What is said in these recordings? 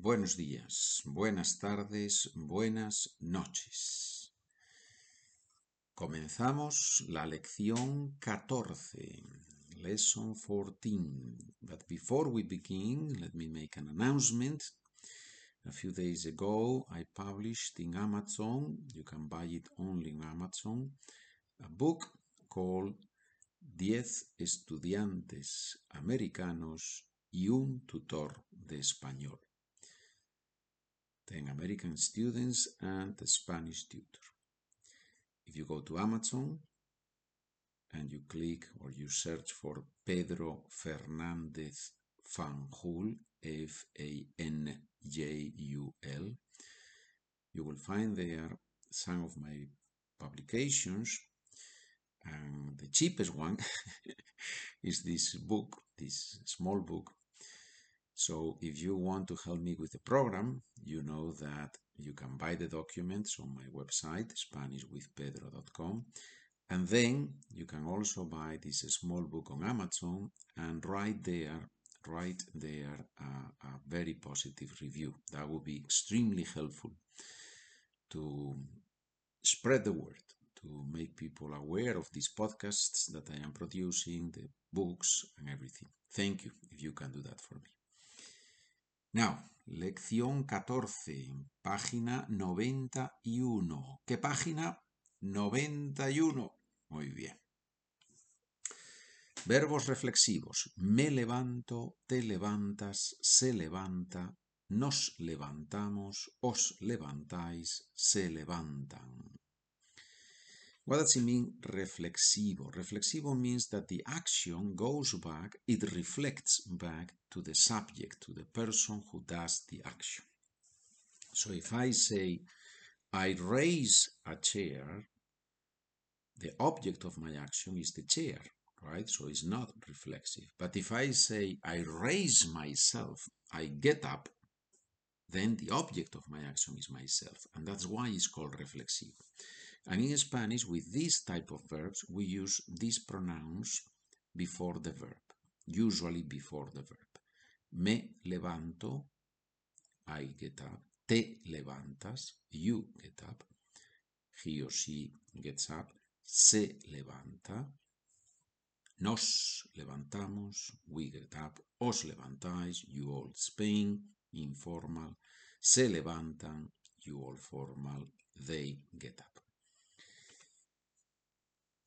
buenos días, buenas tardes, buenas noches. Comenzamos la lección 14, lesson 14. But before we begin, let me make an announcement. A few days ago, I published in Amazon, you can buy it only in Amazon, a book called Diez estudiantes americanos y un tutor de español. Ten American students and the Spanish tutor. If you go to Amazon and you click or you search for Pedro Fernandez Fanjul, F A N J U L, you will find there some of my publications. And the cheapest one is this book, this small book. So if you want to help me with the program, you know that you can buy the documents on my website, SpanishWithPedro.com. And then you can also buy this small book on Amazon and write there, write there a, a very positive review. That would be extremely helpful to spread the word, to make people aware of these podcasts that I am producing, the books and everything. Thank you if you can do that for me. Now, lección 14, página 91. ¿Qué página? 91. Muy bien. Verbos reflexivos. Me levanto, te levantas, se levanta, nos levantamos, os levantáis, se levantan. What does it mean reflexivo? Reflexivo means that the action goes back, it reflects back to the subject, to the person who does the action. So if I say, I raise a chair, the object of my action is the chair, right? So it's not reflexive. But if I say, I raise myself, I get up, then the object of my action is myself. And that's why it's called reflexive. And in Spanish, with this type of verbs, we use these pronouns before the verb, usually before the verb. Me levanto, I get up. Te levantas, you get up. He or she gets up. Se levanta. Nos levantamos, we get up. Os levantáis, you all Spain, informal. Se levantan, you all formal, they get up.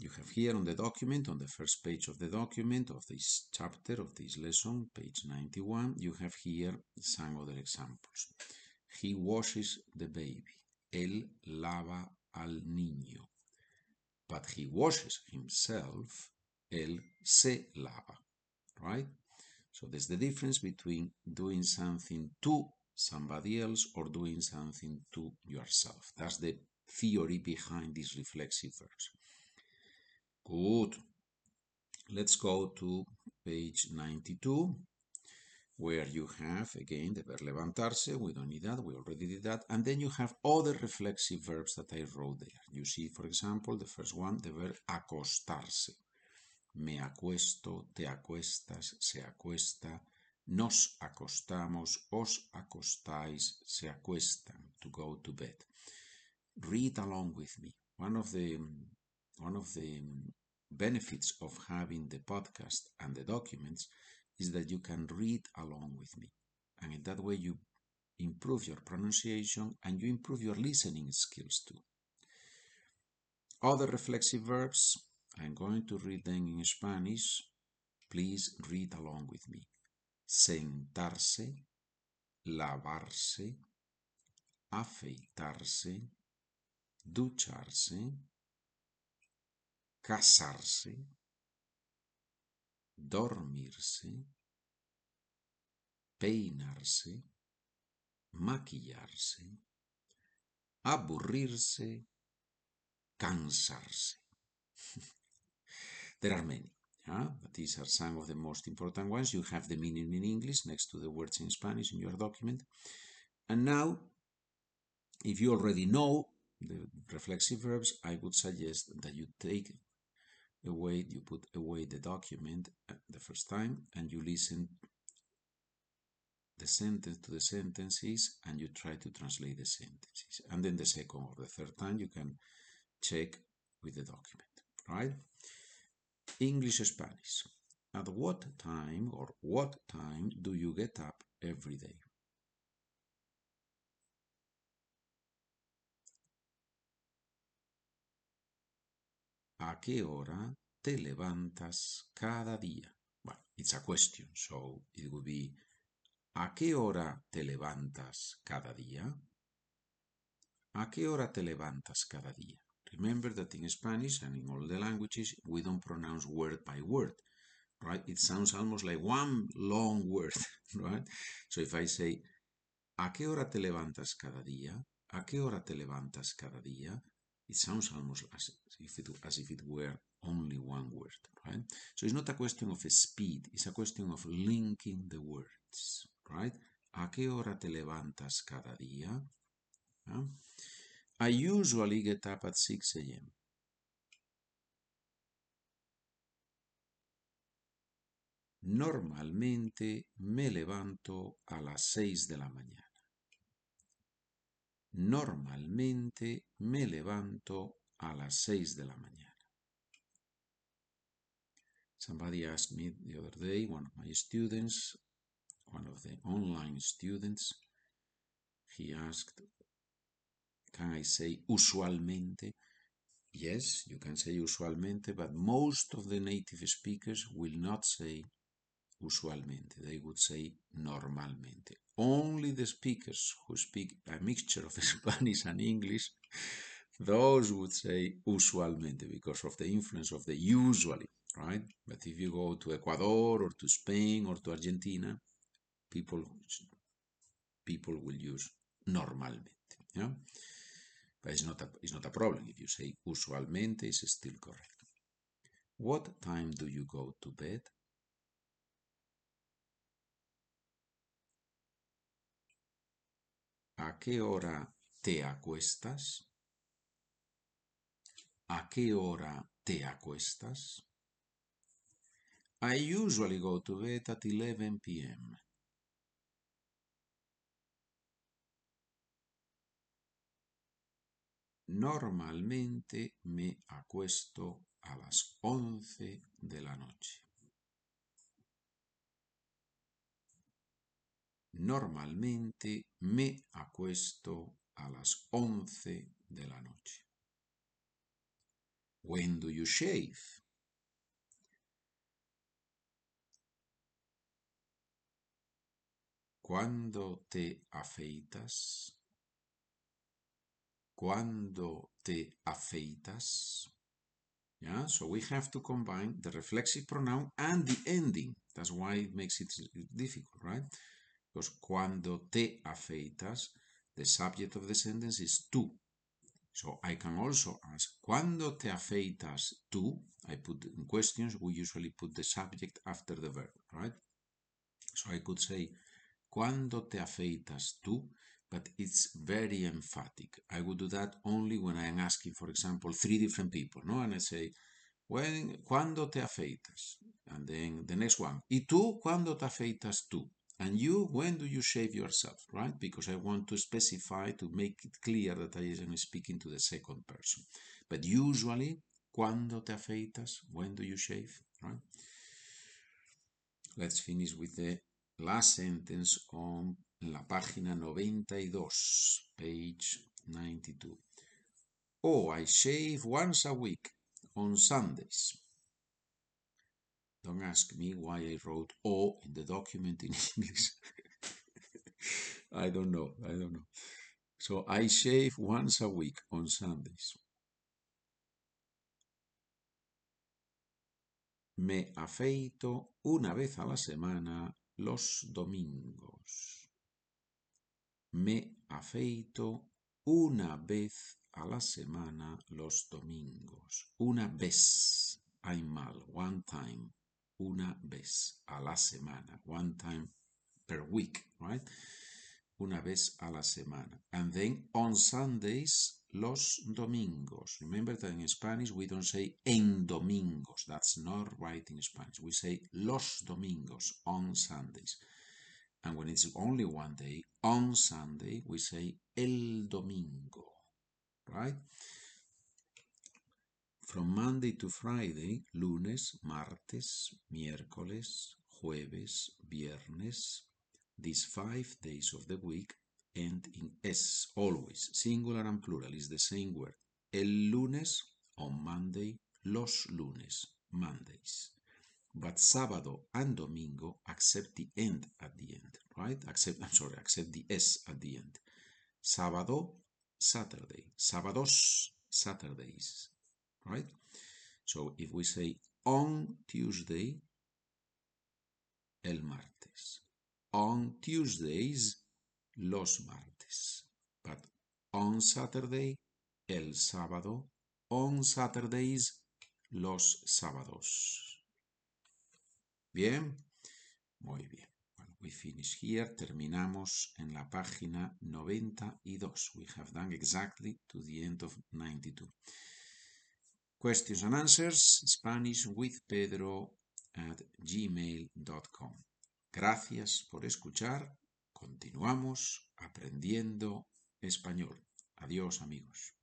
You have here on the document, on the first page of the document of this chapter, of this lesson, page 91, you have here some other examples. He washes the baby. Él lava al niño. But he washes himself. Él se lava. Right? So there's the difference between doing something to somebody else or doing something to yourself. That's the theory behind these reflexive verbs. Good. Let's go to page 92, where you have, again, the verb levantarse. We don't need that. We already did that. And then you have other reflexive verbs that I wrote there. You see, for example, the first one, the verb acostarse. Me acuesto, te acuestas, se acuesta, nos acostamos, os acostáis, se acuestan, to go to bed. Read along with me. One of the one of the benefits of having the podcast and the documents is that you can read along with me. And in that way, you improve your pronunciation and you improve your listening skills too. Other reflexive verbs, I'm going to read them in Spanish. Please read along with me. Sentarse, lavarse, afeitarse, ducharse, casarse, dormirse, peinarse, maquillarse, aburrirse, cansarse. there are many, yeah? but these are some of the most important ones. You have the meaning in English next to the words in Spanish in your document. And now, if you already know the reflexive verbs, I would suggest that you take away, you put away the document uh, the first time and you listen the sentence to the sentences and you try to translate the sentences. And then the second or the third time you can check with the document, right? English Spanish. At what time or what time do you get up every day? ¿A qué hora te levantas cada día? Well, it's a question, so it would be ¿A qué hora te levantas cada día? ¿A qué hora te levantas cada día? Remember that in Spanish and in all the languages, we don't pronounce word by word, right? It sounds almost like one long word, right? So if I say, ¿a qué hora te levantas cada día? ¿A qué hora te levantas cada día? It sounds almost as if it, as if it were only one word, right? So it's not a question of speed, it's a question of linking the words, right? ¿A qué hora te levantas cada día? ¿Ah? I usually get up at 6 a.m. Normalmente me levanto a las 6 de la mañana. Normalmente me levanto a las 6 de la mañana. Somebody asked me the other day, one of my students, one of the online students, he asked, Can I say usualmente? Yes, you can say usualmente, but most of the native speakers will not say usualmente. They would say normalmente. Only the speakers who speak a mixture of Spanish and English, those would say usualmente because of the influence of the usually, right? But if you go to Ecuador or to Spain or to Argentina, people people will use normalmente. Yeah? But it's not a it's not a problem if you say usualmente it's still correct. What time do you go to bed? ¿A qué hora te acuestas? ¿A qué hora te acuestas? I usually go to bed at 11 p.m. Normalmente me acuesto a las 11 de la noche. Normalmente me acuesto a las 11 de la noche. When do you shave? ¿Cuándo te afeitas? ¿Cuándo te afeitas? Yeah, so we have to combine the reflexive pronoun and the ending. That's why it makes it difficult, right? Because cuando te afeitas, the subject of the sentence is tú. So I can also ask, ¿cuándo te afeitas tú? I put in questions, we usually put the subject after the verb, right? So I could say, ¿cuándo te afeitas tú? But it's very emphatic. I would do that only when I am asking, for example, three different people, no? And I say, when, ¿cuándo te afeitas? And then the next one, ¿y tú cuándo te afeitas tú? And you, when do you shave yourself, right? Because I want to specify to make it clear that I am speaking to the second person. But usually, ¿cuándo te afeitas? When do you shave, right? Let's finish with the last sentence on la página 92, page 92. Oh, I shave once a week on Sundays. Don't ask me why I wrote O in the document in English. I don't know. I don't know. So I shave once a week on Sundays. Me afeito una vez a la semana los domingos. Me afeito una vez a la semana los domingos. Una vez. I'm mal. One time una vez a la semana, one time per week, right? Una vez a la semana. And then on Sundays, los domingos. Remember that in Spanish we don't say en domingos. That's not right in Spanish. We say los domingos on Sundays. And when it's only one day, on Sunday, we say el domingo, right? From Monday to Friday, lunes, martes, miércoles, jueves, viernes, these five days of the week end in S, always. Singular and plural is the same word. El lunes, on Monday, los lunes, Mondays. But sábado and domingo accept the end at the end, right? Accept, I'm sorry, accept the S at the end. Sábado, Saturday. Sábados, Saturdays, right? So if we say on Tuesday, el martes. On Tuesdays, los martes. But on Saturday, el sábado. On Saturdays, los sábados. Bien, muy bien. We finish here. Terminamos en la página 92. We have done exactly to the end of 92. Questions and answers, Spanish with Pedro at gmail.com. Gracias por escuchar. Continuamos aprendiendo español. Adiós amigos.